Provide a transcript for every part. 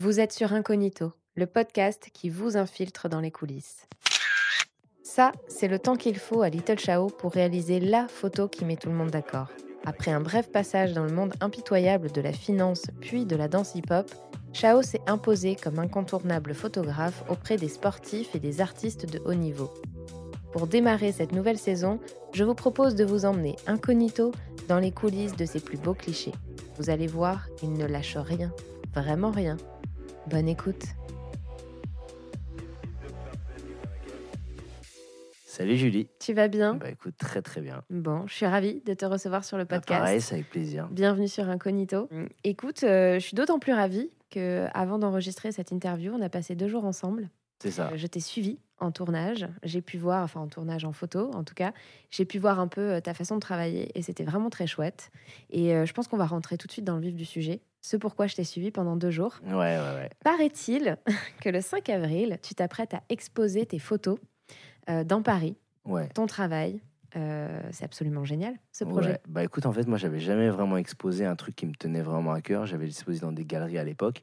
Vous êtes sur Incognito, le podcast qui vous infiltre dans les coulisses. Ça, c'est le temps qu'il faut à Little Chao pour réaliser la photo qui met tout le monde d'accord. Après un bref passage dans le monde impitoyable de la finance puis de la danse hip-hop, Chao s'est imposé comme incontournable photographe auprès des sportifs et des artistes de haut niveau. Pour démarrer cette nouvelle saison, je vous propose de vous emmener incognito dans les coulisses de ses plus beaux clichés. Vous allez voir, il ne lâche rien, vraiment rien. Bonne écoute. Salut Julie. Tu vas bien? Bah écoute, très très bien. Bon, je suis ravie de te recevoir sur le Bah, podcast. pareil, c'est avec plaisir. Bienvenue sur Incognito. Écoute, euh, je suis d'autant plus ravie que avant d'enregistrer cette interview, on a passé deux jours ensemble. C'est ça. Euh, Je t'ai suivi en tournage. J'ai pu voir, enfin en tournage en photo en tout cas, j'ai pu voir un peu euh, ta façon de travailler et c'était vraiment très chouette. Et euh, je pense qu'on va rentrer tout de suite dans le vif du sujet. Ce pourquoi je t'ai suivi pendant deux jours. Ouais, ouais, ouais. Paraît-il que le 5 avril, tu t'apprêtes à exposer tes photos euh, dans Paris, Ouais. ton travail. Euh, c'est absolument génial ce projet. Ouais. Bah écoute, en fait, moi, j'avais jamais vraiment exposé un truc qui me tenait vraiment à cœur. J'avais exposé dans des galeries à l'époque.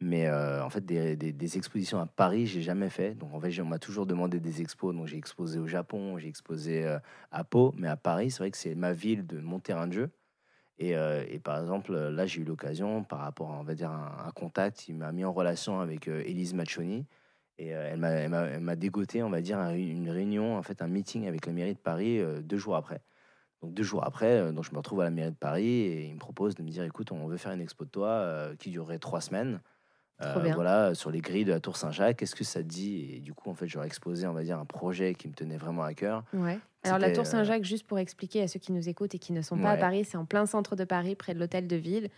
Mais euh, en fait, des, des- des expositions à Paris, j'ai jamais fait. Donc en fait, on m'a toujours demandé des expos. Donc j'ai exposé au Japon, j'ai exposé à Pau. Mais à Paris, c'est vrai que c'est ma ville, de mon terrain de jeu. Et, euh, et par exemple, là, j'ai eu l'occasion, par rapport à on va dire, un, contact, il m'a mis en relation avec euh, Élise Machoni. Et euh, elle m'a- dégoté, on va dire, un- une réunion, en fait, un meeting avec la mairie de Paris euh, deux jours après. Donc deux jours après, euh, donc je me retrouve à la mairie de Paris et il me propose de me dire, écoute, on veut faire une expo de toi euh, qui durerait trois semaines. Bien. Voilà, sur les grilles de la Tour Saint-Jacques, qu'est-ce que ça te dit Et du coup, en fait, j'aurais exposé, on va dire, un projet qui me tenait vraiment à cœur. Ouais. Alors la Tour euh, Saint-Jacques, juste pour expliquer à ceux qui nous écoutent et qui ne sont pas à. Paris, c'est en plein centre de Paris, près de l'hôtel de ville.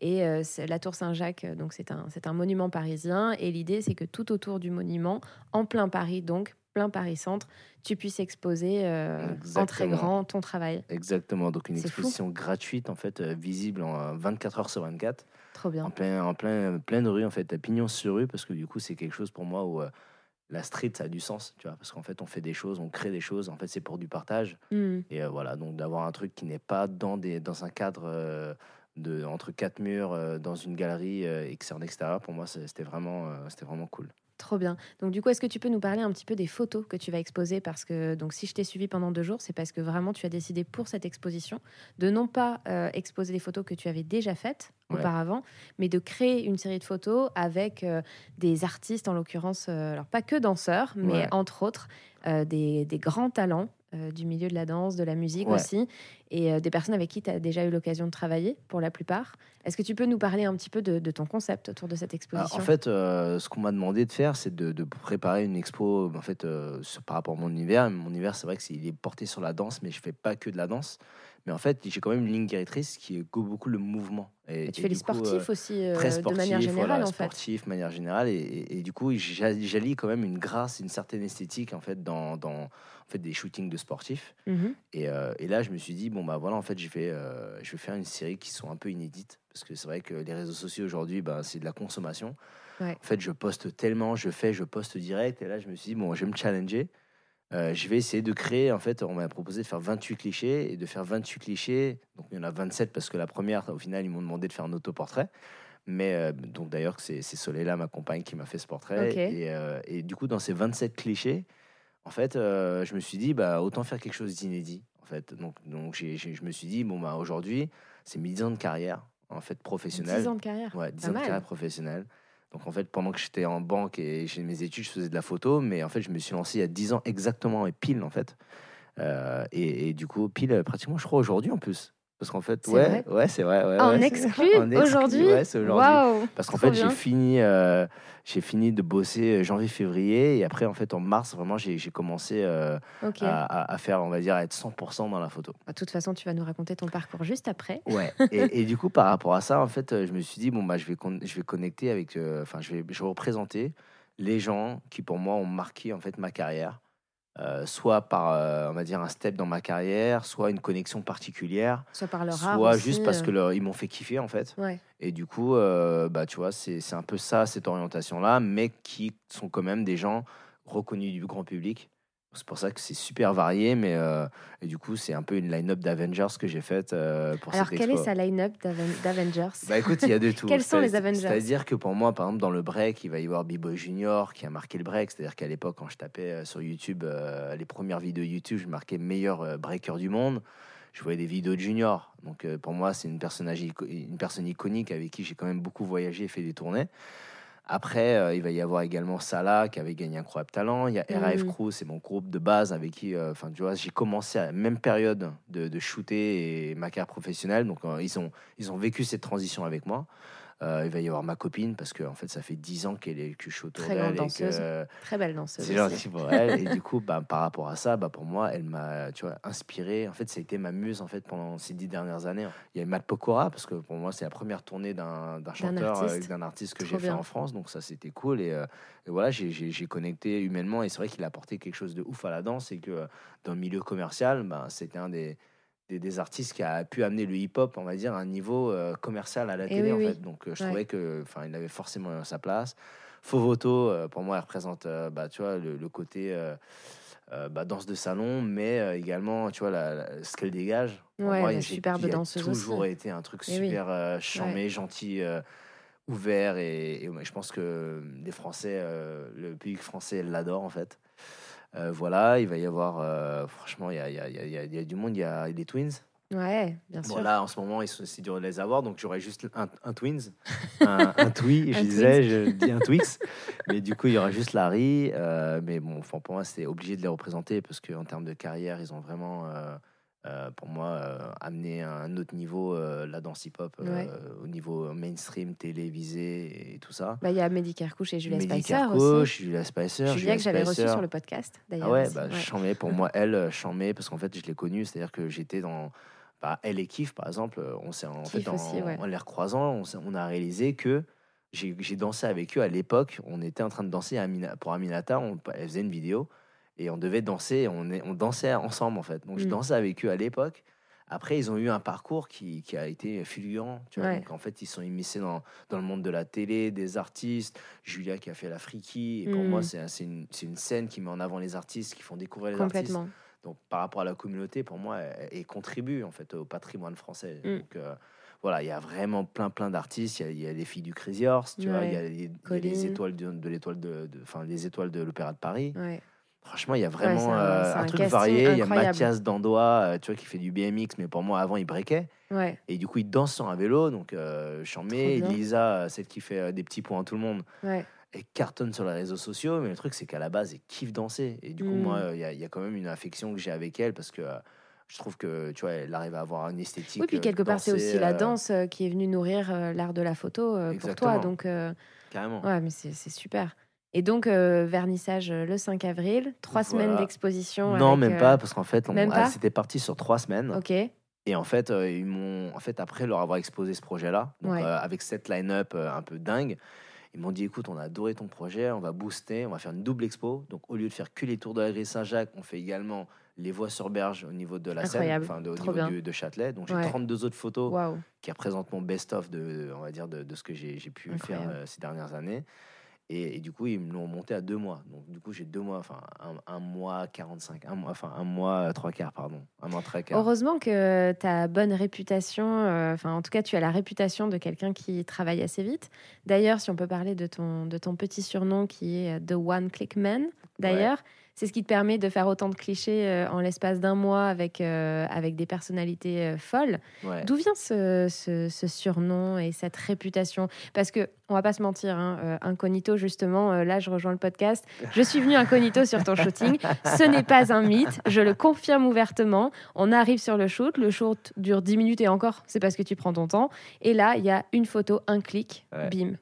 Et euh, la Tour Saint-Jacques, euh, donc c'est un, c'est un monument parisien. Et l'idée, c'est que tout autour du monument, en plein Paris, donc plein Paris centre, tu puisses exposer euh, en très grand ton travail. Exactement, donc une fou. exposition gratuite, en fait, euh, visible en euh, 24 heures sur 24. Trop bien. en plein, en plein, pleine rue, en fait, à pignon sur rue, parce que du coup, c'est quelque chose pour moi où euh, la street, ça a du sens, tu vois, parce qu'en fait, on fait des choses, on crée des choses, en fait, c'est pour du partage. Hmm. Et euh, voilà, donc d'avoir un truc qui n'est pas dans, des, dans un cadre euh, de, entre quatre murs, euh, dans une galerie euh, et que c'est en extérieur, pour moi, c'était vraiment, euh, c'était vraiment cool. Trop bien. Donc du coup, est-ce que tu peux nous parler un petit peu des photos que tu vas exposer? Parce que donc si je t'ai suivi pendant deux jours, c'est parce que vraiment tu as décidé pour cette exposition de non pas euh, exposer des photos que tu avais déjà faites Ouais. auparavant, mais de créer une série de photos avec euh, des artistes, en l'occurrence, euh, alors pas que danseurs, mais Ouais. entre autres des, des grands talents euh, du milieu de la danse, de la musique Ouais. aussi, et euh, des personnes avec qui tu as déjà eu l'occasion de travailler pour la plupart. Est-ce que tu peux nous parler un petit peu de, de ton concept autour de cette Ah, exposition? en fait, euh, ce qu'on m'a demandé de faire, c'est de, de préparer une expo en fait, sur- par rapport à mon univers. Mon univers, c'est vrai qu'il est porté sur la danse, mais je fais pas que de la danse. Mais en fait, j'ai quand même une ligne directrice qui est beaucoup le mouvement. Et, Et tu et fais les euh, sportifs aussi euh, très de sportif, manière générale voilà, en fait. sportif, de manière générale, et, et- du coup, j'a- j'allie quand même une grâce, une certaine esthétique en fait dans, dans en fait des shootings de sportifs. Mhm. Et, euh, et là, je me suis dit bon bah voilà, en fait, je vais je vais faire une série qui sont un peu inédites parce que c'est vrai que les réseaux sociaux aujourd'hui, bah, c'est de la consommation. Ouais. En fait, je poste tellement, je fais, je poste direct, et là, je me suis dit bon, je vais me challenger. Euh, je vais essayer de créer, en fait, on m'a proposé de faire 28 clichés et de faire 28 clichés. Donc, il y en a 27 parce que la première, au final, ils m'ont demandé de faire un autoportrait. Mais euh, donc, d'ailleurs, c'est Soleila, ma compagne, qui m'a fait ce portrait. Et, euh, et du coup, dans ces 27 clichés, en fait, je me suis dit, bah, autant faire quelque chose d'inédit. En fait. Donc, donc je me suis dit, bon, bah, aujourd'hui, c'est mes 10 ans de carrière, en fait, professionnelle. 10 ans de carrière. Ouais, 10 Pas ans de carrière professionnelle. Donc en fait, pendant que j'étais en banque et j'ai mes études, je faisais de la photo, mais en fait, je me suis lancé il y a 10 ans exactement et pile en fait. Euh, et, et du coup, pile euh, pratiquement, je crois aujourd'hui en plus. Parce qu'en fait, ouais, vrai ouais, c'est vrai. Ouais, Ah, en ouais, c'est- exclu aujourd'hui Ouais, c'est aujourd'hui. Waouh Parce qu'en fait, j'ai fini, euh, j'ai fini de bosser janvier-février et après, en fait, en mars, vraiment, j'ai commencé euh, à, faire, on va dire, à être 100% dans la photo. Bah, De toute façon, tu vas nous raconter ton parcours juste après. Ouais. et, et du coup, par rapport à ça, en fait, euh, je me suis dit bon bah je vais je vais connecter avec, euh, enfin je vais je vais représenter les gens qui pour moi ont marqué en fait ma carrière, euh, soit par euh, on va dire un step dans ma carrière, soit une connexion particulière, Soit par leur art. soit aussi, juste parce euh, que leur- ils m'ont fait kiffer en fait. Ouais. Et du coup, euh, bah tu vois, c'est c'est un peu ça cette orientation là, mais qui sont quand même des gens reconnus du grand public. C'est pour ça que c'est super varié, mais euh, et du coup, c'est un peu une line-up d'Avengers que j'ai faite euh, pour Alors, cette quelle est sa line-up d'Aven- d'Avengers? Bah écoute, il y a de tout. Quels sont les C'est- Avengers? C'est-à-dire que pour moi, par exemple, dans le break, il va y avoir B-Boy Junior qui a marqué le break. C'est-à-dire qu'à l'époque, quand je tapais euh, sur YouTube, euh, les premières vidéos YouTube, je marquais meilleur breaker du monde. Je voyais des vidéos de Junior. Donc pour moi, c'est une, personnage une personne iconique avec qui j'ai quand même beaucoup voyagé et fait des tournées. Après, euh, il va y avoir également Salah qui avait gagné Incroyable Talent. Il y a RAF Mhm. Crew, c'est mon groupe de base avec qui, euh, enfin, tu vois, j'ai commencé à la même période de, de shooter et ma carrière professionnelle. Donc, euh, ils, ont, ils ont vécu cette transition avec moi. Euh, il va y avoir ma copine parce que en fait, ça fait 10 ans qu'elle est que je suis autour Très grande que, danseuse. Très belle danseuse. c'est gentil pour elle. Et du coup, bah, par rapport à ça, bah, pour moi, elle m'a, tu vois, inspiré. En fait, ça a été ma muse en fait pendant ces dix dernières années. Il y a Matt Pokora parce que pour moi, c'est la première tournée d'un, chanteur, euh, artiste. d'un artiste que j'ai fait en France. Donc ça, c'était cool. Et, euh, et voilà, j'ai, connecté humainement. Et c'est vrai qu'il a apporté quelque chose de ouf à la danse. Et que dans le milieu commercial, bah, c'était un des des, des artistes qui a pu amener le hip-hop, on va dire, à un niveau euh, commercial à la Et télé, oui, en fait. Donc, euh, je Ouais. trouvais que, enfin, il avait forcément sa place. Fovoto, euh, pour moi, elle représente, euh, bah, tu vois, le, le côté bah, danse de salon, mais également, tu vois, la, la- ce qu'elle dégage. Ouais, moi, superbe il a danseuse toujours aussi. été un truc Eh super charmé, gentil, ouvert. Et, je pense que les Français, le public français l'adore, en fait. Euh, voilà, il va y avoir, euh, franchement, il y a, il y, a, il y a- il y a du monde, il y a les Twins. Ouais, bien sûr. Bon, là, en ce moment, c'est dur de les avoir, donc j'aurais juste un, un Twins, un, un Twi, je Un disais, je dis un Twix. Mais du coup, il y aura juste Larry. euh, mais bon, enfin, pour moi, c'était obligé de les représenter parce qu'en termes de carrière, ils ont vraiment, euh, pour moi, euh, amené à un autre niveau euh, la danse hip-hop, Ouais. au niveau mainstream, télévisé et tout ça. Bah, Il y a Mehdi Kerkouche et Julia Mehdi Spicer Kerkouche, aussi. Julia Spicer. Julia que j'avais reçue sur le podcast, d'ailleurs. Ah ouais, bah, ouais. Pour moi, elle, Chambé, parce qu'en fait, je l'ai connue, c'est-à-dire que j'étais dans. Bah, elle et Kif, par exemple, on s'est en Kif fait, en, aussi, ouais. en les recroisant, on, a réalisé que j'ai dansé avec eux à l'époque. On était en train de danser à pour Aminata, on, elle faisait une vidéo et on devait danser, on, est, on dansait ensemble en fait. Donc je Mm. dansais avec eux à l'époque. Après, ils ont eu un parcours qui, qui a été fulgurant. Tu vois. Ouais. Donc, en fait, ils sont immiscés dans, dans le monde de la télé, des artistes. Julia qui a fait la Friki. Et pour Mm. moi, c'est c'est une, une scène qui met en avant les artistes, qui font découvrir les artistes. Donc, par rapport à la communauté, pour moi, elle, elle contribue en fait au patrimoine français. Mm. Donc, euh, voilà, il y a vraiment plein, plein d'artistes. Il y a- il y, a les filles du Crazy Horse, tu vois. Il y a, les- il y a Colline. les étoiles de, de l'étoile de, de- les étoiles de l'Opéra de Paris. Ouais. Franchement, il y a vraiment un- euh, un, un truc varié. Il y a. Mathias Dandois, euh, tu vois, qui fait du BMX, mais pour moi, avant, il breakait. Ouais. Et du coup, il danse sur un vélo. Donc, euh, j'en mets. Lisa, euh, celle qui fait des petits points à tout le monde, Ouais. elle cartonne sur les réseaux sociaux, mais le truc, c'est qu'à la base, elle kiffe danser. Et du coup, Mm. moi, il y, a- il y a quand même une affection que j'ai avec elle parce que euh, je trouve que, tu vois, elle arrive à avoir une esthétique. Oui, puis euh, quelque part, c'est aussi la danse qui est venue nourrir l'art de la photo pour toi. Donc, Carrément. ouais, mais c'est c'est super. Et donc, euh, vernissage euh, le 5 avril, trois semaines d'exposition. Non, avec, même euh, pas, parce qu'en fait, on- ah, c'était parti sur trois semaines. Ok, Et en fait, euh, ils m'ont, en fait, après leur avoir exposé ce projet-là, Ouais. euh, avec cette line-up euh, un peu dingue, ils m'ont dit écoute, on a adoré ton projet, on va booster, on va faire une double expo. Donc, au lieu de faire que les tours de la grille Saint-Jacques, on fait également les voies sur berge au niveau de la Seine, Incroyable. enfin, de, au Trop niveau du- de Châtelet. Donc, j'ai Ouais. 32 autres photos qui représentent mon best-of de, on va dire, de, de ce que j'ai, pu faire Incroyable. ces dernières années. Et, et du coup, ils me l'ont monté à deux mois. Donc, du coup, j'ai deux mois, enfin, un, un mois 45, un mois, enfin, un mois euh, trois quarts, pardon. Un mois trois quarts. Heureusement que tu as bonne réputation, euh, enfin en tout cas tu as la réputation de quelqu'un qui travaille assez vite. D'ailleurs, si on peut parler de ton, de ton petit surnom qui est The One Click Man, d'ailleurs, c'est ce qui te permet de faire autant de clichés euh, en l'espace d'un mois avec, euh, avec des personnalités euh, folles. Ouais. D'où vient ce, ce- ce surnom et cette réputation? Parce que, on va pas se mentir, hein, incognito, justement, là je rejoins le podcast. Je suis venue incognito sur ton shooting. Ce n'est pas un mythe, je le confirme ouvertement. On arrive sur le shoot, le shoot dure 10 minutes et encore, c'est parce que tu prends ton temps. Et là, il y a une photo, un clic, Ouais. bim.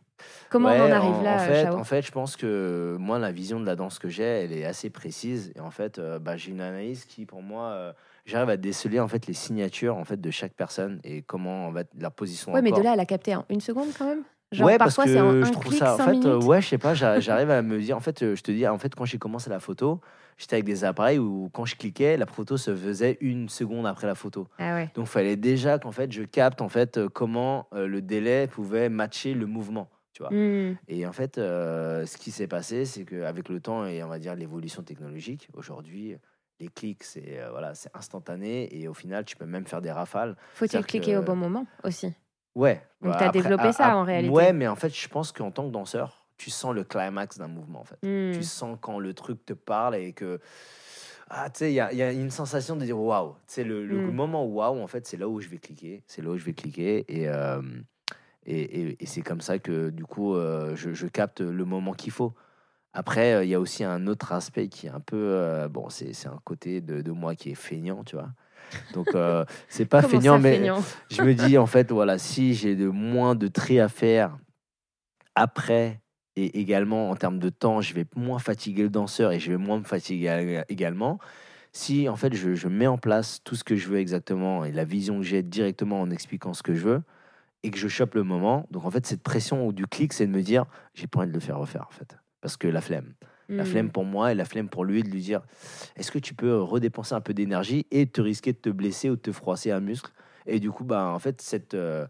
Comment Ouais, on en arrive là, en fait, Chao en fait, je pense que moi, la vision de la danse que j'ai, elle est assez précise. Et en fait, euh, bah, j'ai une analyse qui, pour moi, euh, j'arrive à déceler en fait les signatures en fait de chaque personne et comment en fait la position. Ouais, mais de là à la capter en une seconde quand même? Genre, ouais, parce parfois que c'est en un je trouve clic, ça. En fait, minutes. ouais, je sais pas, j'a- j'arrive à me dire. En fait, je te dis, en fait, quand j'ai commencé la photo, j'étais avec des appareils où quand je cliquais, la photo se faisait une seconde après la photo. Ah ouais. Donc, il fallait déjà qu'en fait, je capte en fait euh, comment euh, le délai pouvait matcher le mouvement. Tu vois. Hmm. Et en fait, euh, ce qui s'est passé, c'est qu'avec le temps et on va dire l'évolution technologique, aujourd'hui, les clics, c'est euh, voilà, c'est instantané et au final, tu peux même faire des rafales. Faut-il cliquer que- au bon moment aussi Ouais. Donc, bah, t'as après, développé ah, ça, ah, en réalité. Ouais, mais en fait, je pense qu'en tant que danseur, tu sens le climax d'un mouvement, en fait. Tu sens quand le truc te parle et que. Ah, tu sais, il y y a une sensation de dire waouh. Tu sais, le, le Mm. moment waouh, en fait, c'est là où je vais cliquer. C'est là où je vais cliquer. Et, euh, et, et- et c'est comme ça que, du coup, euh, je, je capte le moment qu'il faut. Après, euh, il y a aussi un autre aspect qui est un peu. euh, bon, c'est un côté de, de moi qui est feignant, tu vois. Donc, euh, c'est pas feignant, mais feignant je me dis, en fait, voilà, si j'ai de moins de tri à faire après et également en termes de temps, je vais moins fatiguer le danseur et je vais moins me fatiguer ég- également. Si en fait je, je mets en place tout ce que je veux exactement et la vision que j'ai directement en expliquant ce que je veux et que je chope le moment, donc en fait cette pression ou du clic, c'est de me dire j'ai pas envie de le faire refaire en fait parce que la flemme. La Hmm. flemme pour moi et la flemme pour lui de lui dire est-ce que tu peux redépenser un peu d'énergie et te risquer de te blesser ou de te froisser un muscle? Et du coup bah en fait cette euh,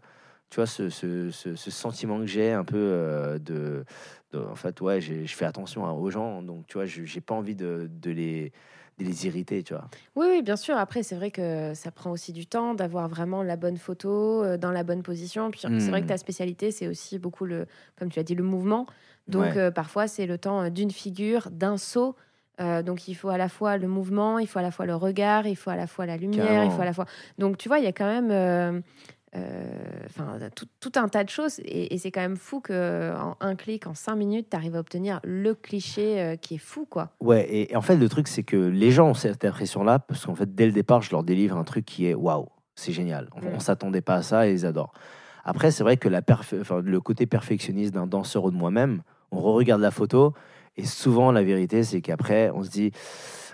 tu vois ce, ce, ce- ce sentiment que j'ai un peu euh, de, de- en fait ouais je fais attention hein, aux gens donc tu vois je- j'ai pas envie de, de les de les irriter tu vois Oui, oui, bien sûr. Après, c'est vrai que ça prend aussi du temps d'avoir vraiment la bonne photo euh, dans la bonne position. Puis c'est vrai que Hmm. ta spécialité, c'est aussi beaucoup le, comme tu as dit, le mouvement. Donc Ouais. euh, parfois, c'est le temps euh, d'une figure, d'un saut. Euh, donc il faut à la fois le mouvement, il faut à la fois le regard, il faut à la fois la lumière, il faut à la fois. Donc tu vois, il y a quand même, euh, euh, enfin tout, tout un tas de choses. Et, et c'est quand même fou que en un clic, en cinq minutes, tu arrives à obtenir le cliché euh, qui est fou, quoi. ouais et, et en fait le truc c'est que les gens ont cette impression là parce qu'en fait dès le départ je leur délivre un truc qui est waouh c'est génial on, Mm. on s'attendait pas à ça et ils adorent après c'est vrai que la le côté perfectionniste d'un danseur ou de moi-même on re-regarde la photo et souvent la vérité c'est qu'après on se dit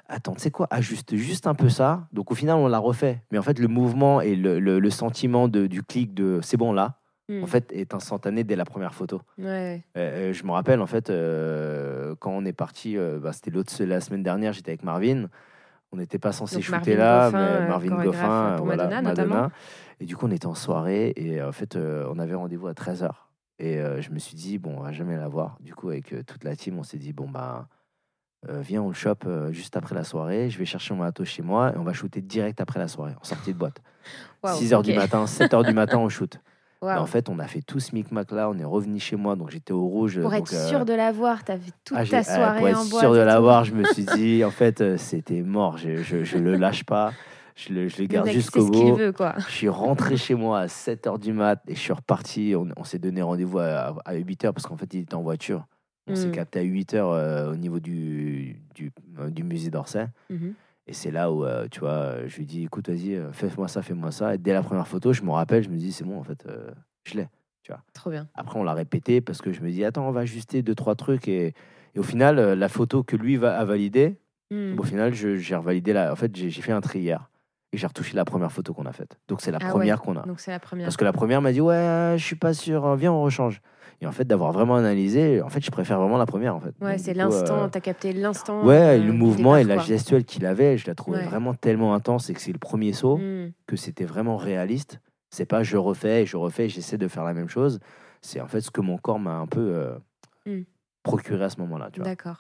attends tu sais quoi? Ajuste juste un peu ça donc au final on l'a refait mais en fait le mouvement et le, le- le sentiment de, du clic de c'est bon là Hmm. en fait est instantané dès la première photo Ouais. euh, euh, je me rappelle en fait euh, quand on est parti, euh, bah, c'était l'autre la semaine dernière, j'étais avec Marvin. On n'était pas censé shooter Marvin là, Goffin, mais Marvin Goffin, pour voilà, Madonna, notamment. Et du coup, on était en soirée et en fait, on avait rendez-vous à 13h. Et je me suis dit, bon, on va jamais la voir. Du coup, avec toute la team, on s'est dit, bon, bah, euh, viens, on le chope euh, juste après la soirée. Je vais chercher mon matos chez moi et on va shooter direct après la soirée, en sortie de boîte. Waouh, 6h du matin, 7h du matin, on shoot. En fait, on a fait tout ce micmac là, on est revenu chez moi, donc j'étais au rouge. Pour donc, être euh, sûr de l'avoir, tu avais toute ah, ta soirée pour être en boîte. sûr de l'avoir, je me suis dit, en fait, c'était mort. Je, je, je le lâche pas. Je le, je le Le garde jusqu'au bout. veut, quoi. Je suis rentré chez moi à 7h du mat et je suis reparti. On, on s'est donné rendez-vous à, à 8h parce qu'en fait, il était en voiture. On s'est Mm. capté à 8h au niveau du, du, euh, du musée d'Orsay. Mhm. Et c'est là où, euh, tu vois, je lui dis, écoute, vas-y, euh, fais-moi ça, fais-moi ça. Et dès la première photo, je me rappelle, je me dis, c'est bon, en fait, euh, je l'ai. Trop bien. Après, on l'a répété parce que je me dis, attends, on va ajuster deux, trois trucs. Et, et au final, euh, la photo que lui va, a validée, Hmm. au final, j'ai revalidé la. En fait, j'ai fait un tri hier et j'ai retouché la première photo qu'on a faite. Donc, c'est la Ah ouais. première qu'on a. La. Parce que la première m'a dit, ouais, je suis pas sûr, euh, viens, on rechange. Et en fait, d'avoir vraiment analysé, en fait, je préfère vraiment la première. En fait. Ouais, c'est l'instant, euh, t'as capté l'instant. Ouais, euh, le mouvement et la quoi. gestuelle qu'il avait, je la trouvais Ouais. vraiment tellement intense et que c'est le premier saut Hmm. que c'était vraiment réaliste. C'est pas je refais, je refais, j'essaie de faire la même chose. C'est en fait ce que mon corps m'a un peu euh, Mm. procuré à ce moment-là. Tu. D'accord.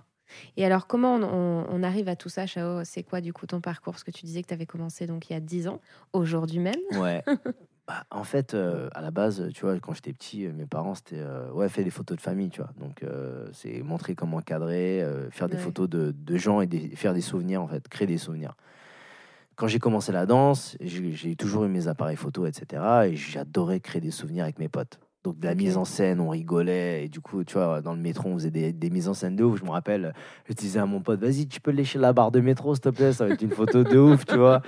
Et alors, comment on, on- on arrive à tout ça, Chao? C'est quoi, du coup, ton parcours? Parce que tu disais que tu avais commencé donc il y a 10 ans, aujourd'hui même. Ouais. Bah, en fait, euh, à la base, tu vois, quand j'étais petit, euh, mes parents, c'était euh, ouais, fais des photos de famille, tu vois. Donc, c'est montrer comment cadrer, faire des photos de, de gens et des- faire des souvenirs, en fait, créer des souvenirs. Quand j'ai commencé la danse, j'ai toujours eu mes appareils photo, etc. Et j'adorais créer des souvenirs avec mes potes. Donc, de la mise en scène, on rigolait. Et du coup, tu vois, dans le métro, on faisait des, des mises en scène de ouf. Je me rappelle, je disais à mon pote, vas-y, tu peux lécher la barre de métro, s'il te plaît, ça va être une photo de ouf, tu vois.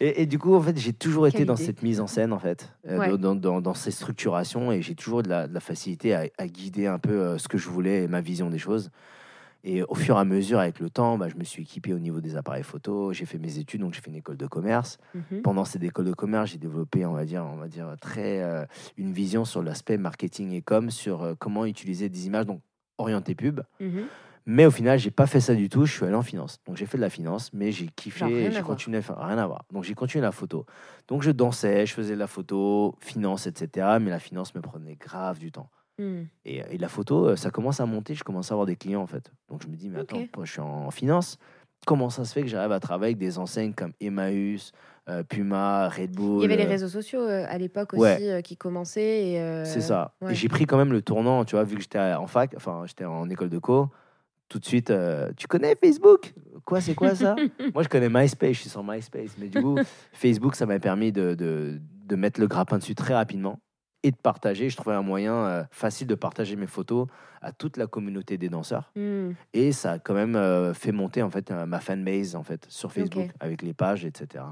Et, et du coup, en fait, j'ai toujours été dans idée. cette mise en scène, en fait, euh, Ouais. dans, dans, dans ces structurations, et j'ai toujours de la, de la facilité à, à guider un peu euh, ce que je voulais et ma vision des choses. Et au fur et à mesure, avec le temps, bah, je me suis équipé au niveau des appareils photo. J'ai fait mes études, donc j'ai fait une école de commerce. Mhm. Pendant cette école de commerce, j'ai développé, on va dire, on va dire très euh, une vision sur l'aspect marketing et com, sur euh, comment utiliser des images donc orientées pub. Mhm. Mais au final, j'ai pas fait ça du tout. Je suis allé en finance. Donc j'ai fait de la finance, mais j'ai kiffé. J'ai continué à faire rien à voir. Donc j'ai continué la photo. Donc je dansais, je faisais de la photo, finance, etc. Mais la finance me prenait grave du temps. Hmm. Et, et la photo, euh, ça commence à monter, je commence à avoir des clients en fait. Donc je me dis, mais attends, Ok. moi, je suis en finance. Comment ça se fait que j'arrive à travailler avec des enseignes comme Emmaüs, euh, Puma, Red Bull Il y avait les euh, réseaux sociaux euh, à l'époque aussi Ouais. euh, qui commençaient. euh, C'est ça. ouais. Et j'ai pris quand même le tournant, tu vois, vu que j'étais en fac, enfin, j'étais en école de co. Tout de suite, euh, tu connais Facebook? Quoi, c'est quoi ça? Moi, je connais MySpace, je suis sur MySpace. Mais du coup, Facebook, ça m'a permis de, de, de mettre le grappin dessus très rapidement et de partager. Je trouvais un moyen euh, facile de partager mes photos à toute la communauté des danseurs. Hmm. Et ça a quand même euh, fait monter en fait ma fanbase en fait sur Facebook Ok. avec les pages, etc.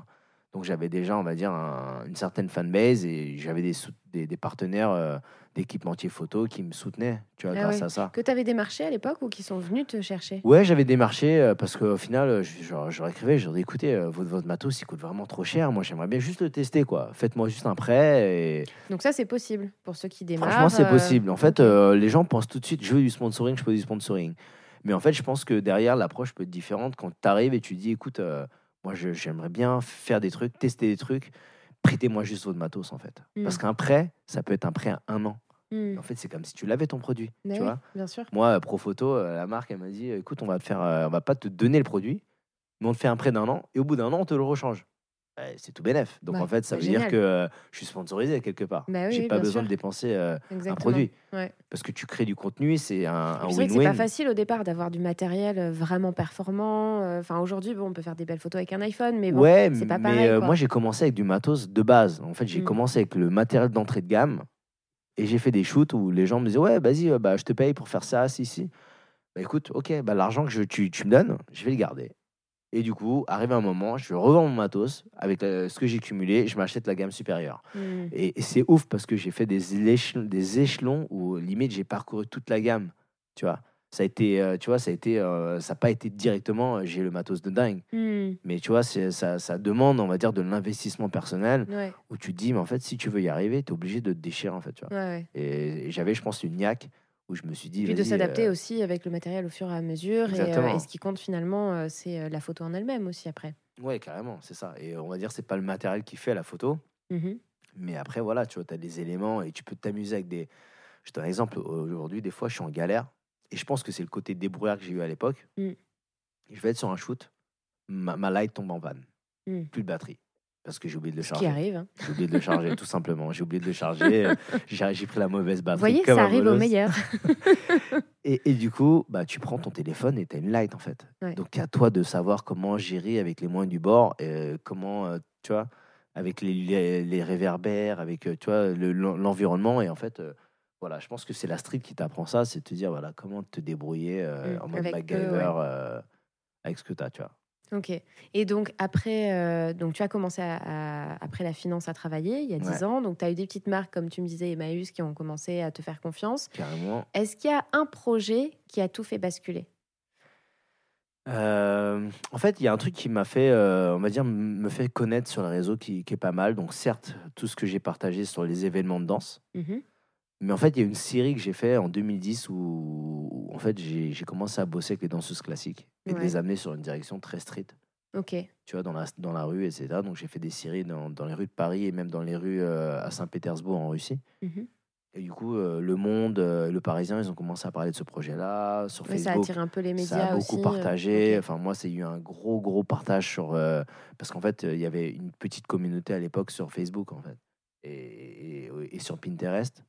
Donc j'avais déjà, on va dire, un- une certaine fanbase et j'avais des, sou- des, des partenaires euh, d'équipementiers photo qui me soutenaient, tu vois, Ah grâce ouais. à ça. Que tu avais démarché à l'époque ou qui sont venus te chercher? Ouais, j'avais démarché euh, parce qu'au final, euh, je, je, je leur écrivais, je leur écoutez, euh, votre, votre matos, il coûte vraiment trop cher. Moi, j'aimerais bien juste le tester, quoi. Faites-moi juste un prêt et Donc ça, c'est possible pour ceux qui démarrent. Franchement, c'est euh, possible. En fait, les gens pensent tout de suite, je veux du sponsoring, je peux du sponsoring. Mais en fait, je pense que derrière, l'approche peut être différente quand tu arrives et tu dis, écoute, moi, j'aimerais bien faire des trucs, tester des trucs, prêtez-moi juste votre matos, en fait. Mm. Parce qu'un prêt, ça peut être un prêt à un an. Hmm. En fait, c'est comme si tu l'avais ton produit, Mais tu oui, vois. bien sûr. Moi, euh, Profoto, euh, la marque, elle m'a dit, écoute, on va te faire, euh, on va pas te donner le produit, mais on te fait un prêt d'un an, et au bout d'un an, on te le rechange. C'est tout bénef. Donc Bah, en fait, ça veut dire que euh, je suis sponsorisé quelque part. Bah oui, J'ai pas besoin sûr. de dépenser euh, un produit. Ouais. Parce que tu crées du contenu, c'est un, un puis C'est win-win. pas facile au départ d'avoir du matériel euh, vraiment performant. Enfin, aujourd'hui, bon, on peut faire des belles photos avec un iPhone, mais bon, ouais, c'est pas mais pareil, euh, quoi. moi j'ai commencé avec du matos de base. En fait, j'ai Mm. commencé avec le matériel d'entrée de gamme et j'ai fait des shoots où les gens me disaient Ouais, vas-y, bah, je te paye pour faire ça, si, si. Bah écoute, ok, bah, l'argent que je- tu, tu me donnes, je vais le garder. Et du coup, arrive un moment, je revends mon matos avec ce que j'ai cumulé, je m'achète la gamme supérieure. Hmm. Et, et c'est ouf parce que j'ai fait des échelons, des échelons où limite j'ai parcouru toute la gamme. Tu vois, ça a été, euh, tu vois, ça a été, euh, ça n'a pas été directement. euh, J'ai le matos de dingue, Hmm. mais tu vois, ça, ça demande, on va dire, de l'investissement personnel Ouais, où tu te dis, mais en fait, si tu veux y arriver, tu es obligé de te déchirer en fait. Tu vois. ouais, ouais. Et, et j'avais, je pense, une niaque où je me suis dit, Puis de s'adapter euh, aussi avec le matériel au fur et à mesure. Et, euh, et ce qui compte finalement, euh, c'est la photo en elle-même aussi après. Ouais, carrément, c'est ça. Et on va dire, c'est pas le matériel qui fait la photo, Mhm. Mais après, voilà, tu vois, as des éléments et tu peux t'amuser avec des. Je te donne un exemple. Aujourd'hui, des fois, je suis en galère. Et je pense que c'est le côté débrouillard que j'ai eu à l'époque. Mm. Je vais être sur un shoot. Ma, ma light tombe en panne. Mm. Plus de batterie. Parce que j'ai oublié de le Ce qui charger. arrive. hein. J'ai oublié de le charger, tout simplement. J'ai oublié de le charger. J'ai pris la mauvaise Vous batterie. voyez, comme ça arrive au meilleur. Et, et du coup, bah, tu prends ton téléphone et tu as une light, en fait. Ouais. Donc, à toi de savoir comment gérer avec les moyens du bord. euh, comment, euh, tu vois, avec les, les, les réverbères, avec, euh, tu vois, le- l'en- l'environnement. Et en fait, voilà, je pense que c'est la street qui t'apprend ça. C'est de te dire, voilà, comment te débrouiller euh, Mm, en mode avec MacGyver ouais. avec ce que tu as, tu vois. Ok. Et donc après, euh, donc tu as commencé à- à- après la finance à travailler il y a 10 Ouais. ans. Donc tu as eu des petites marques comme tu me disais Emmaüs qui ont commencé à te faire confiance. Carrément. Est-ce qu'il y a un projet qui a tout fait basculer? Euh, en fait, il y a un truc qui m'a fait, euh, on va dire, me fait connaître sur le réseau qui, qui est pas mal. Donc, certes, tout ce que j'ai partagé sur les événements de danse, Mhm. Mais en fait, il y a une série que j'ai fait en 2010 où, où, en fait, j'ai commencé à bosser avec les danseuses classiques et de les amener sur une direction très street, Ok. tu vois, dans la, dans la rue, etc. Donc, j'ai fait des séries dans, dans les rues de Paris et même dans les rues euh, à Saint-Pétersbourg en Russie. Mhm. Et du coup, euh, Le Monde, euh, Le Parisien, ils ont commencé à parler de ce projet-là sur Ouais, ça attire un peu les médias Ça a beaucoup aussi. partagé. Enfin, moi, c'est eu un gros, gros partage sur. parce qu'en fait, il y avait une petite communauté à l'époque sur Facebook, en fait. Et, et, et sur Pinterest,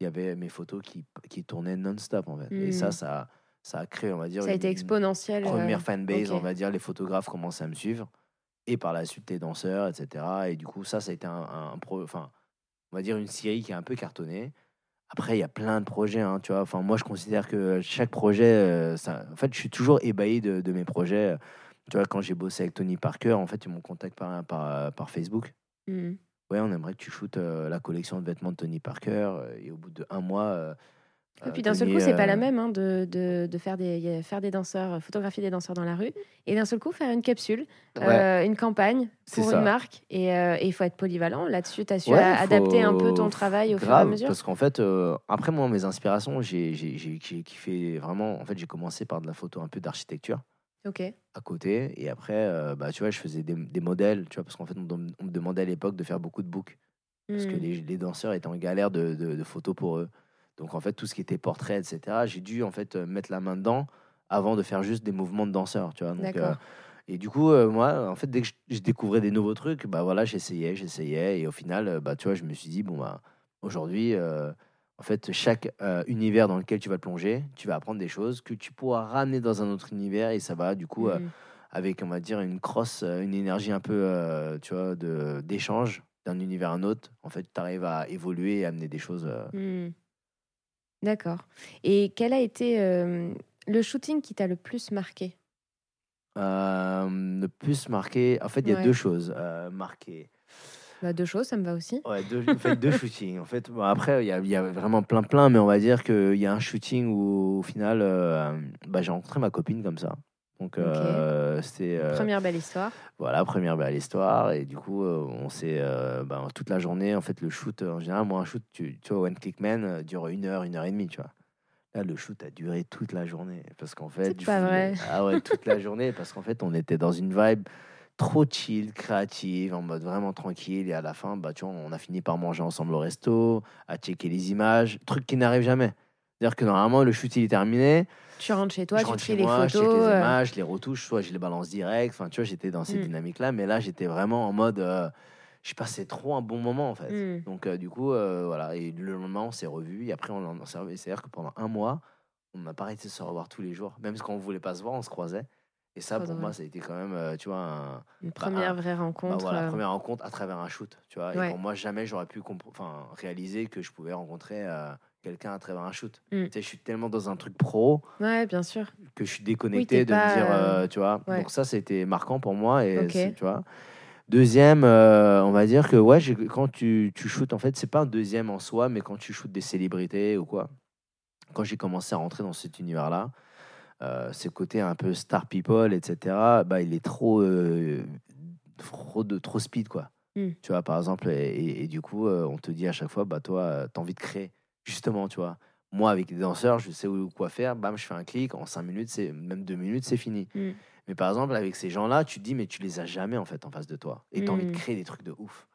il y avait mes photos qui, qui tournaient non-stop, en fait. Et ça, Mm. ça, ça a créé, on va dire. Ça a été une- exponentiel. Une euh, première fanbase, on va dire. Les photographes commençaient à me suivre. Et par la suite, les danseurs, etc. Et du coup, ça, ça a été un, un pro. Enfin, on va dire une série qui a un peu cartonné. Après, il y a plein de projets, hein, tu vois. Enfin, moi, je considère que chaque projet, euh, ça... en fait, je suis toujours ébahi de, de mes projets. Tu vois, quand j'ai bossé avec Tony Parker, en fait, ils m'ont contacté par, par, par Facebook. Mhm. Ouais, on aimerait que tu shootes euh, la collection de vêtements de Tony Parker. euh, Et au bout de un mois. euh, Et puis d'un seul coup, c'est pas la même hein, de, de, de faire, des, faire des danseurs, photographier des danseurs dans la rue, et d'un seul coup faire une capsule, Ouais, une campagne pour une marque. Et il faut être polyvalent. Là-dessus, tu as su Ouais, adapter un peu ton travail au fur et à mesure. Parce qu'en fait, après moi, mes inspirations, j'ai kiffé vraiment. En fait, j'ai commencé par de la photo un peu d'architecture Ok. à côté. Et après, euh, bah, tu vois, je faisais des, des modèles, tu vois, parce qu'en fait, on, me demandait à l'époque de faire beaucoup de books. Parce que Mhm. les, les danseurs étaient en galère de, de- de photos pour eux. Donc en fait, tout ce qui était portrait, etc., j'ai dû en fait euh, mettre la main dedans avant de faire juste des mouvements de danseur, tu vois. Donc, euh, et du coup, euh, moi, en fait, dès que je, je découvrais des nouveaux trucs, bah voilà, j'essayais, j'essayais, et au final, bah tu vois, je me suis dit bon bah aujourd'hui, en fait, chaque euh, univers dans lequel tu vas te plonger, tu vas apprendre des choses que tu pourras ramener dans un autre univers, et ça va du coup euh, Mhm. avec, on va dire, une crosse, euh, une énergie un peu, euh, tu vois, de d'échange d'un univers à un autre. En fait, tu arrives à évoluer et amener des choses. Hmm. D'accord. Et quel a été le shooting qui t'a le plus marqué? Le plus marqué, en fait, il y a Ouais. deux choses marquées. Bah, Deux choses, ça me va aussi. Ouais, deux, en fait, deux shootings. En fait, bon, après, il y, y a vraiment plein, plein, mais on va dire qu'il y a un shooting où, au final, euh, bah, j'ai rencontré ma copine comme ça. Donc, euh, c'était. euh, Première belle histoire. Voilà, première belle histoire. Et du coup, on s'est. bah, toute la journée, en fait, le shoot, en général, moi, un shoot, tu, tu vois, One Click Man dure une heure, une heure et demie, tu vois. Là, le shoot a duré toute la journée. Parce qu'en fait. C'est pas vrai. Ah ouais, toute la journée. Parce qu'en fait, on était dans une vibe trop chill, créative, en mode vraiment tranquille. Et à la fin, bah, tu vois, on a fini par manger ensemble au resto, à checker les images, truc qui n'arrive jamais. C'est-à-dire que normalement, le shoot, il est terminé. Tu rentres chez toi, je tu rentre chez fais les moi, je check photos. les euh, images, je les retouche, soit je les balance direct. Enfin, tu vois, j'étais dans ces Mm. dynamiques-là. Mais là, j'étais vraiment en mode. euh, je passais trop un bon moment, en fait. Mm. Donc, euh, du coup, euh, voilà. Et le lendemain, on s'est revus. Et après, on en C'est-à-dire que pendant un mois, on n'a pas arrêté de se revoir tous les jours. Même quand on voulait pas se voir, on se croisait. Et ça, Trop pour drôle. moi, ça a été quand même, euh, tu vois, un, Une première un- vraie bah rencontre. voilà, euh, première rencontre à travers un shoot, tu vois. Ouais. Et pour moi, jamais j'aurais pu enfin, réaliser que je pouvais rencontrer euh, quelqu'un à travers un shoot. Mm. Tu sais, je suis tellement dans un truc pro Ouais, bien sûr. que je suis déconnecté de pas, me dire, euh, tu vois. ouais. Donc ça, c'était marquant pour moi. Et tu vois. Deuxième, euh, on va dire que ouais, quand tu, tu shootes, en fait, c'est pas un deuxième en soi, mais quand tu shootes des célébrités ou quoi, quand j'ai commencé à rentrer dans cet univers-là, ce côté un peu star people, etc., bah, il est trop, euh, trop, de, trop speed, quoi. Mm. Tu vois, par exemple, et, et- et du coup, euh, on te dit à chaque fois, bah, toi, tu as envie de créer, justement, tu vois. Moi, avec les danseurs, je sais où, quoi faire, bam, je fais un clic, en 5 minutes, c'est même 2 minutes, c'est fini. Mm. Mais par exemple, avec ces gens-là, tu te dis, mais tu les as jamais, en fait, en face de toi. Et tu as envie de Mm. créer des trucs de ouf.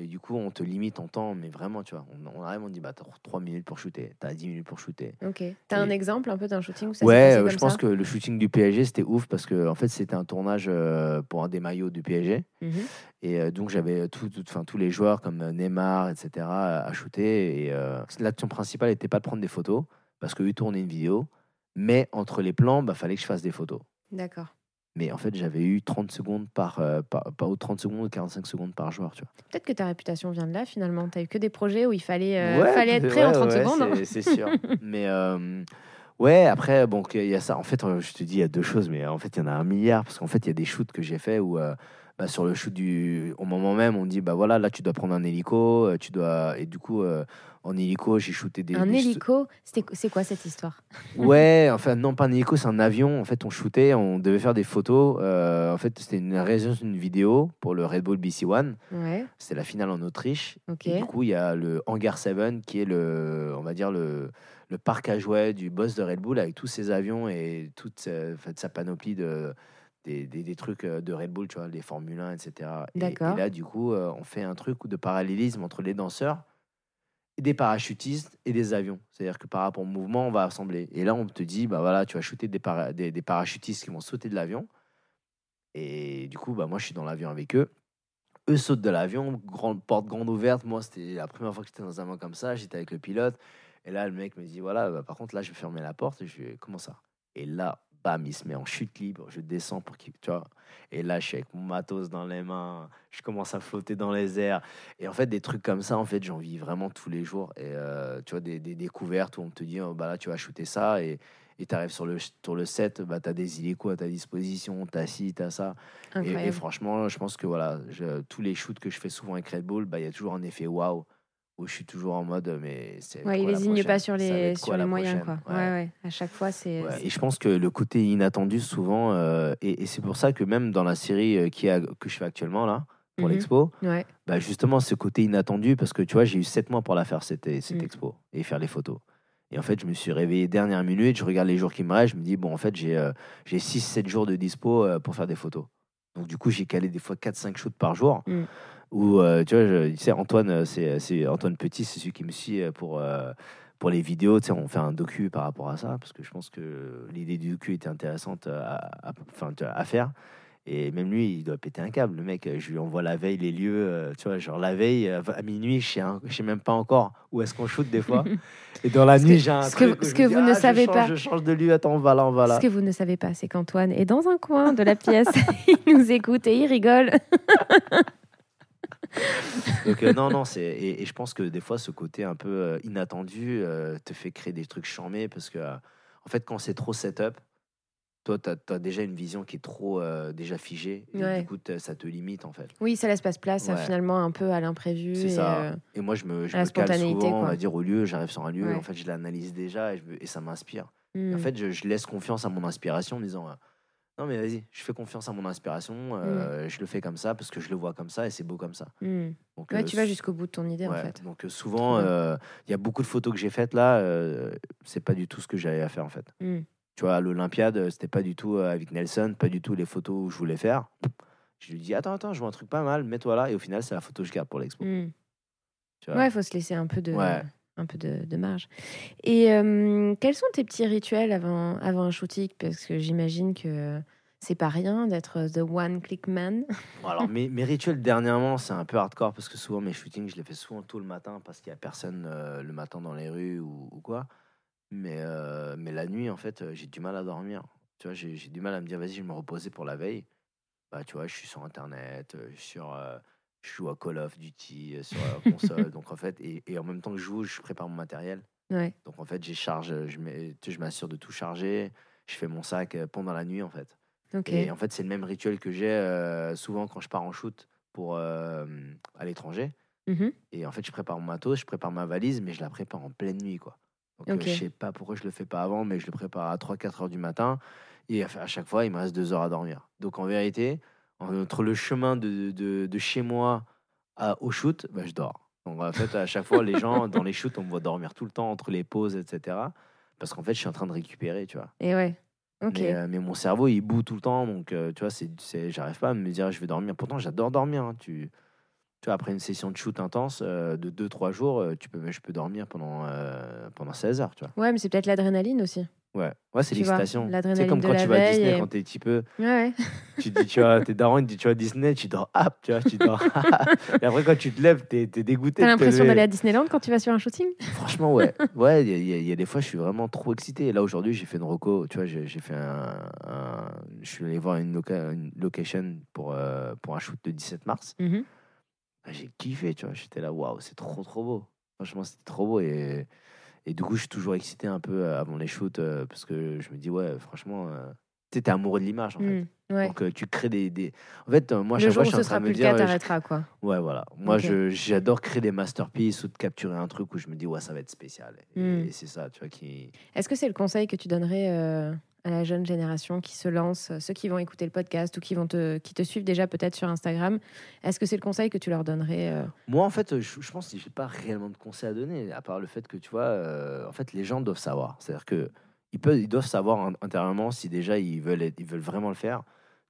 Et du coup, on te limite en temps, mais vraiment, tu vois. On, on arrive, on dit, bah, t'as 3 minutes pour shooter, t'as 10 minutes pour shooter. Ok. T'as un exemple un peu d'un shooting où ça Ouais, euh, comme je pense ça que le shooting du PSG, c'était ouf parce que, en fait, c'était un tournage euh, pour un des maillots du PSG. Mhm. Et euh, donc, j'avais tout, tout- tous les joueurs comme Neymar, etc., à, shooter. Et euh, l'action principale n'était pas de prendre des photos parce qu'eux tournaient une vidéo. Mais entre les plans, bah, fallait que je fasse des photos. D'accord. Mais en fait, j'avais eu 30 secondes par, euh, par, pas ou 30 secondes ou 45 secondes par joueur, tu vois. Peut-être que ta réputation vient de là finalement. T'as eu que des projets où il fallait, euh, Ouais, fallait être prêt en ouais, 30 ouais, secondes. hein. c'est- sûr. mais euh, ouais, après, bon, il y a ça. En fait, euh, je te dis, il y a deux choses, mais en fait, il y en a un milliard. Parce qu'en fait, il y a des shoots que j'ai fait où, euh, bah, sur le shoot du. Au moment même, on dit, bah voilà, là, tu dois prendre un hélico. euh, Tu dois... Et du coup, euh, en hélico, j'ai shooté des. Un des- hélico, c'est quoi cette histoire? Ouais, enfin, non, pas un hélico, c'est un avion. En fait, on shootait, on devait faire des photos. euh, en fait, c'était une réalisation d'une vidéo pour le Red Bull BC One. Ouais, C'était la finale en Autriche. ok. Et du coup, il y a le Hangar 7 qui est le, on va dire le, le parc à jouets du boss de Red Bull avec tous ses avions et toute sa, en fait, sa panoplie de des, des, des trucs euh, de Red Bull, tu vois, les Formule 1, etc. Et, là, du coup, euh, on fait un truc de parallélisme entre les danseurs des parachutistes et des avions. C'est-à-dire que par rapport au mouvement, on va assembler. Et là, on te dit, bah voilà, tu vas shooter des, para- des, des parachutistes qui vont sauter de l'avion. Et du coup, bah, moi, je suis dans l'avion avec eux. Eux sautent de l'avion, grande, porte grande ouverte. Moi, c'était la première fois que j'étais dans un avion comme ça. J'étais avec le pilote. Et là, le mec me dit voilà, bah, par contre, là, je vais fermer la porte. Et je fais comment ça? Et là, bam, il se met en chute libre. Je descends pour qu'il. Tu vois Et là, je suis avec mon matos dans les mains. Je commence à flotter dans les airs. Et en fait, des trucs comme ça, en fait, j'en vis vraiment tous les jours. Et euh, tu vois, des, des découvertes où on te dit oh, bah là, tu vas shooter ça. Et tu arrives sur le, sur le set, bah, tu as des hélicos à ta disposition, tu as ci, tu as ça. Et, franchement, je pense que voilà, je- tous les shoots que je fais souvent avec Red Bull, bah, il y a toujours un effet waouh, où je suis toujours en mode, mais c'est. Ouais, il lésigne pas sur les, sur quoi les moyens. Quoi. prochaine Ouais. Ouais. Ouais, À chaque fois, c'est. Ouais, et je pense que le côté inattendu, souvent, euh, et, et c'est pour ça que même dans la série euh, qui a, que je fais actuellement, là, pour Mhm. l'expo, bah justement, ce côté inattendu, parce que tu vois, j'ai eu sept mois pour la faire, cette, cette Mm. expo, et faire les photos. Et en fait, je me suis réveillé dernière minute, je regarde les jours qui me restent, je me dis, bon, en fait, j'ai euh, j'ai 6-7 jours de dispo euh, pour faire des photos. Donc, du coup, j'ai calé des fois 4-5 shoots par jour. Mm. Où, euh, tu vois, je, tu sais, Antoine, euh, c'est Antoine Petit, c'est celui qui me suit euh, pour, pour les vidéos, tu sais, on fait un docu par rapport à ça, parce que je pense que l'idée du docu était intéressante à, faire. Et même lui, il doit péter un câble. Le mec, je lui envoie la veille les lieux, tu vois, genre la veille, à minuit, je sais, je sais même pas encore où est-ce qu'on shoot des fois. Et dans la nuit, que- j'ai un ce que- truc où ce que dis, vous ne Ah, savez change, pas. Je change de lieu, attends, on va là, on va là. Ce que vous ne savez pas, c'est qu'Antoine est dans un coin de la pièce, il nous écoute et il rigole. Donc euh, non, non, c'est et, et je pense que des fois ce côté un peu euh, inattendu euh, te fait créer des trucs charmés parce que en fait quand c'est trop setup, toi tu as, déjà une vision qui est trop euh, déjà figée et Ouais. du coup ça te limite en fait. Oui, ça laisse pas place à, finalement un peu à l'imprévu. C'est et, ça. euh, Et moi je me, je me cale souvent, on va dire au lieu, j'arrive sur un lieu, Ouais. en fait je l'analyse déjà et, je me- et ça m'inspire. Et hmm. En fait je, je laisse confiance à mon inspiration en me disant non mais vas-y, je fais confiance à mon inspiration, euh, je le fais comme ça parce que je le vois comme ça et c'est beau comme ça. Hmm. Donc, Ouais, euh, tu vas jusqu'au bout de ton idée en fait. Donc euh, souvent, euh, il y a beaucoup de photos que j'ai faites là, c'est pas du tout ce que j'avais à faire en fait. Hmm. Tu vois, à l'Olympiade, c'était pas du tout avec Nelson, pas du tout les photos où je voulais faire. Je lui dis attends, attends, je vois un truc pas mal, mets-toi là. Et au final, c'est la photo que je garde pour l'expo. Tu vois. Ouais, il faut se laisser un peu de, Ouais. Un peu de, marge. Et euh, quels sont tes petits rituels avant, avant un shooting? Parce que j'imagine que c'est pas rien d'être the one click man. Alors mes, rituels dernièrement, c'est un peu hardcore parce que souvent mes shootings, je les fais souvent tôt le matin parce qu'il y a personne euh, le matin dans les rues ou, quoi. Mais, euh, mais la nuit, en fait, j'ai du mal à dormir. Tu vois, j'ai du mal à me dire, vas-y, je vais me reposer pour la veille. Bah, tu vois, je suis sur Internet, sur, je joue à Call of Duty euh, sur la console. donc, en fait, et, et en même temps que je joue, je prépare mon matériel. Ouais. Donc, en fait, j'ai charge, je sais, je m'assure de tout charger. Je fais mon sac euh, pendant la nuit, en fait. Et en fait, c'est le même rituel que j'ai euh, souvent quand je pars en shoot pour euh, à l'étranger. Mhm. Et en fait, je prépare mon matos, je prépare ma valise, mais je la prépare en pleine nuit, quoi. Donc, euh, je sais pas pourquoi je le fais pas avant, mais je le prépare à 3-4 heures du matin. Et à à chaque fois, il me reste 2 heures à dormir. Donc, en vérité, entre le chemin de, de, de chez moi à, au shoot, bah, je dors. Donc, en fait, à chaque fois, les gens, dans les shoots, on me voit dormir tout le temps entre les pauses, etc. Parce qu'en fait, je suis en train de récupérer, tu vois. Et ouais. Mais, euh, mais mon cerveau, il boue tout le temps. Donc, euh, tu vois, c'est, j'arrive pas à me dire je vais dormir. Pourtant, j'adore dormir. hein. Tu, tu vois, après une session de shoot intense euh, de 2-3 jours, euh, tu peux, je peux dormir pendant, pendant 16 heures, tu vois. Ouais, mais c'est peut-être l'adrénaline aussi. Ouais, ouais c'est l'excitation. C'est comme quand tu vas à Disney et- quand t'es un petit peu. Ouais. Tu te dis, tu vois, t'es daron, tu vas à Disney, tu dors, hop, tu vois, tu dors. et après, quand tu te lèves, t'es, t'es dégoûté. T'as l'impression d'aller à Disneyland quand tu vas sur un shooting? Franchement, ouais. Ouais, il y, a- y y des fois, je suis vraiment trop excité. Et là, aujourd'hui, j'ai fait une reco. Tu vois, j'ai fait un, un- Je suis allé voir une, loca- une location pour, euh, pour un shoot de 17 mars. Mhm. Ah, J'ai kiffé, tu vois. J'étais là, waouh, c'est trop, trop beau. Franchement, c'était trop beau. Et, et du coup, je suis toujours excité un peu euh, avant les shoots euh, parce que je me dis, ouais, franchement, euh, tu t'es amoureux de l'image, en fait. Mm. Ouais. Donc, euh, tu crées des. des... En fait, euh, moi, le chaque jour fois, où je suis ce en train sera de plus me le cas, dire. euh, t'arrêteras quoi. Ouais, voilà. Moi, Ok. je- j'adore créer des masterpieces ou de capturer un truc où je me dis, ouais, ça va être spécial. Et, Mm. et c'est ça, tu vois, qui. Est-ce que c'est le conseil que tu donnerais à la jeune génération qui se lance, euh, ceux qui vont écouter le podcast ou qui, vont te, qui te suivent déjà peut-être sur Instagram Est-ce que c'est le conseil que tu leur donnerais euh, Moi, en fait, je, je pense que j'ai pas réellement de conseils à donner, à part le fait que, tu vois, euh, en fait, les gens doivent savoir. C'est-à-dire que ils, peuvent, ils doivent savoir in- intérieurement si déjà ils veulent, être- ils veulent vraiment le faire.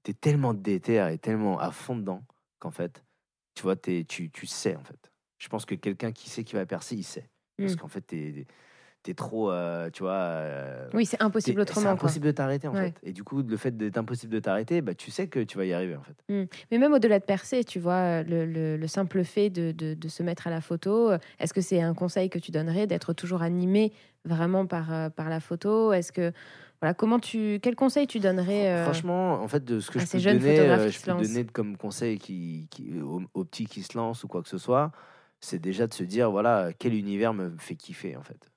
Tu es tellement déter et tellement à fond dedans qu'en fait, tu vois, tu, tu sais, en fait. Je pense que quelqu'un qui sait qu'il va percer, il sait. Parce Mm. qu'en fait, tu es, trop, euh, tu vois... euh, Oui, c'est impossible t'es- autrement. C'est quoi. impossible de t'arrêter, en Ouais. fait. Et du coup, le fait d'être impossible de t'arrêter, bah, tu sais que tu vas y arriver, en fait. Mais même au-delà de percer, tu vois, le, le- le simple fait de, de- de se mettre à la photo, euh, est-ce que c'est un conseil que tu donnerais d'être toujours animé vraiment par, euh, par la photo? Est-ce que voilà, comment tu, quel conseil tu donnerais euh, Franchement, en fait, de ce que je peux donner, euh, je peux donner comme conseil qui, qui, aux, aux petits qui se lancent ou quoi que ce soit, c'est déjà de se dire, voilà, quel univers me fait kiffer, en fait,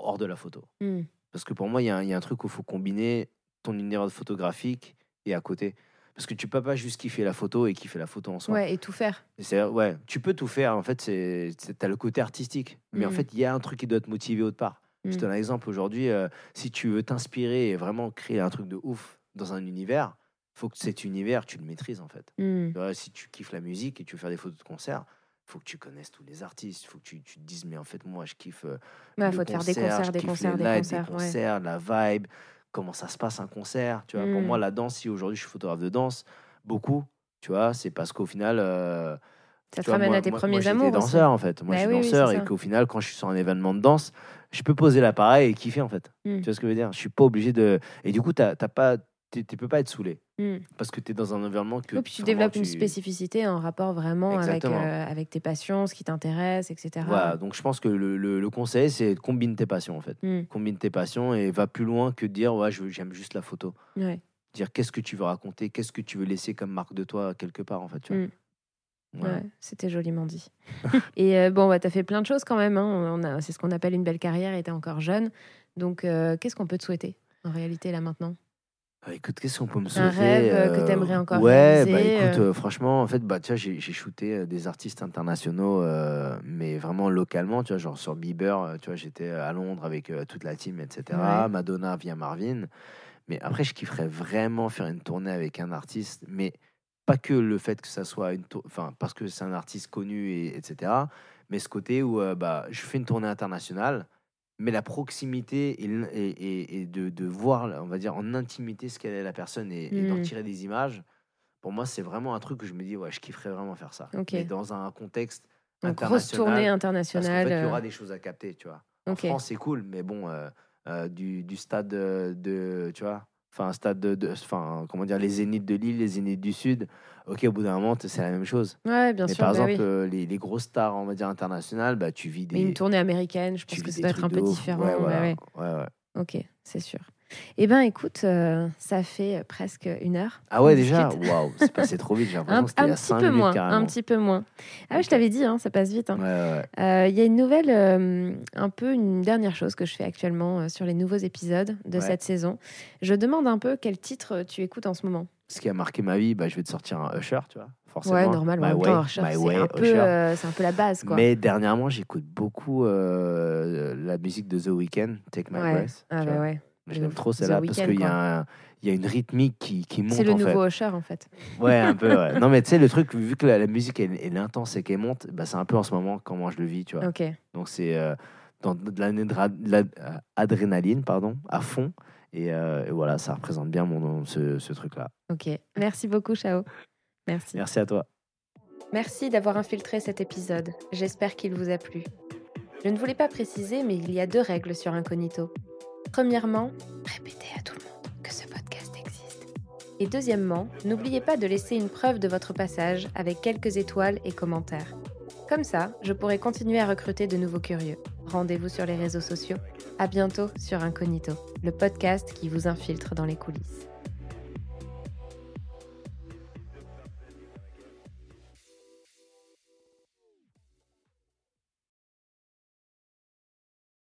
hors de la photo. hmm, Parce que pour moi, il y, a un- il y a un truc où il faut combiner ton univers photographique et à côté. Parce que tu peux pas juste kiffer la photo et kiffer la photo en soi. Ouais, et tout faire. Et ouais, tu peux tout faire, en fait, c'est, tu as le côté artistique. Mais en Mhm. fait, il y a un truc qui doit te motiver autre part. Je te Mm. donne un exemple aujourd'hui. euh, si tu veux t'inspirer et vraiment créer un truc de ouf dans un univers, faut que cet univers, tu le maîtrises en fait. Hmm, si tu kiffes la musique et tu veux faire des photos de concert, faut que tu connaisses tous les artistes. faut que tu, tu te dises, mais en fait, moi, je kiffe. euh, Ouais, le faut te faire des concert, concerts, des concerts, les des concerts. des ouais. concerts, la vibe, comment ça se passe un concert. Tu vois, pour Mm. moi, la danse, si aujourd'hui je suis photographe de danse, beaucoup, tu vois, c'est parce qu'au final, euh, Ça te Tu vois, ramène moi- à tes moi- premiers moi, amours aussi. danseur en fait. Moi, Bah je suis oui, danseur et qu'au final, quand je suis sur un événement de danse, je peux poser l'appareil et kiffer en fait. Mm. Tu vois ce que je veux dire? Je suis pas obligé de. Et du coup, t'as t'as pas, tu peux pas être saoulé Mm. parce que tu es dans un environnement que. Puis tu développes une spécificité en rapport vraiment avec, euh, avec tes passions, ce qui t'intéresse, etc. Voilà, donc je pense que le, le- le conseil, c'est combine tes passions en fait. Mm. Combine tes passions et va plus loin que de dire ouais, j'aime juste la photo. Ouais. Dire qu'est-ce que tu veux raconter, qu'est-ce que tu veux laisser comme marque de toi quelque part en fait. Tu vois? Mm. Ouais, c'était joliment dit. et euh, bon, bah, tu as fait plein de choses quand même. hein. On a, c'est ce qu'on appelle une belle carrière et tu encore jeune. Donc, euh, qu'est-ce qu'on peut te souhaiter en réalité là maintenant? Écoute, qu'est-ce qu'on peut me Un souhaiter rêve, euh, que euh, t'aimerais encore Ouais, bah écoute, euh? euh, franchement, en fait, bah, tu j'ai shooté des artistes internationaux, euh, mais vraiment localement, tu vois, genre sur Bieber, tu vois, j'étais à Londres avec toute la team, etc. Ouais. Madonna via Marvin. Mais après, je kifferais vraiment faire une tournée avec un artiste, mais pas que le fait que ça soit une enfin parce que c'est un artiste connu et etc mais ce côté où bah je fais une tournée internationale mais la proximité et, de, de voir on va dire en intimité ce qu'elle est la personne et, et d'en Mm. tirer des images pour moi c'est vraiment un truc que je me dis ouais je kifferais vraiment faire ça Ok. mais dans un contexte Donc, grosse international tournée parce qu'en internationale. fait il y euh, aura des choses à capter tu vois en. France c'est cool mais bon euh, euh, du, du stade de tu vois enfin un stade de, de- enfin comment dire les zéniths de Lille les zéniths du Sud ok au bout d'un moment c'est la même chose Ouais, bien mais sûr. par bah exemple oui. euh, les, les grosses stars on va dire internationales bah tu vis des Mais une tournée américaine, je pense que ça doit être un peu différent. ouais, voilà. ouais. ouais, ouais. Ok, c'est sûr. Eh ben, écoute, euh, ça fait presque une heure. ah ouais déjà waouh c'est passé trop vite j'ai Un, l'impression que c'était un il y a petit 5 peu minutes moins, carrément un petit peu moins. Ah oui, je t'avais dit, hein, ça passe vite. hein. ouais, ouais, ouais. Euh, Il y a une nouvelle, euh, un peu une dernière chose que je fais actuellement sur les nouveaux épisodes de Ouais. cette saison. Je demande un peu quel titre tu écoutes en ce moment. ce qui a marqué ma vie bah je vais te sortir un Usher tu vois forcément Ouais, normal. My Way, Usher, My c'est Way, un, peu, Usher. c'est un peu la base, quoi. Mais dernièrement, j'écoute beaucoup la musique de The Weeknd, Take My Ouais. Breath. Ah bah vois. Ouais. Je l'aime trop celle-là parce qu'il y, y a une rythmique qui, qui monte C'est le en nouveau. Usher, en fait. Ouais, un peu. ouais. Non, mais tu sais, le truc, vu que la, la musique elle, elle est intense et qu'elle monte, bah, c'est un peu en ce moment comment je le vis, tu vois. Ok. Donc c'est euh, dans de l'adrénaline, pardon, à fond. Et, euh, et voilà, ça représente bien mon ce, ce truc-là. Ok. Merci beaucoup, Chao. Merci. Merci à toi. Merci d'avoir infiltré cet épisode. J'espère qu'il vous a plu. Je ne voulais pas préciser, mais il y a deux règles sur Incognito. Premièrement, répétez à tout le monde que ce podcast existe. Et deuxièmement, n'oubliez pas de laisser une preuve de votre passage avec quelques étoiles et commentaires. Comme ça, je pourrai continuer à recruter de nouveaux curieux. Rendez-vous sur les réseaux sociaux. À bientôt sur Incognito, le podcast qui vous infiltre dans les coulisses.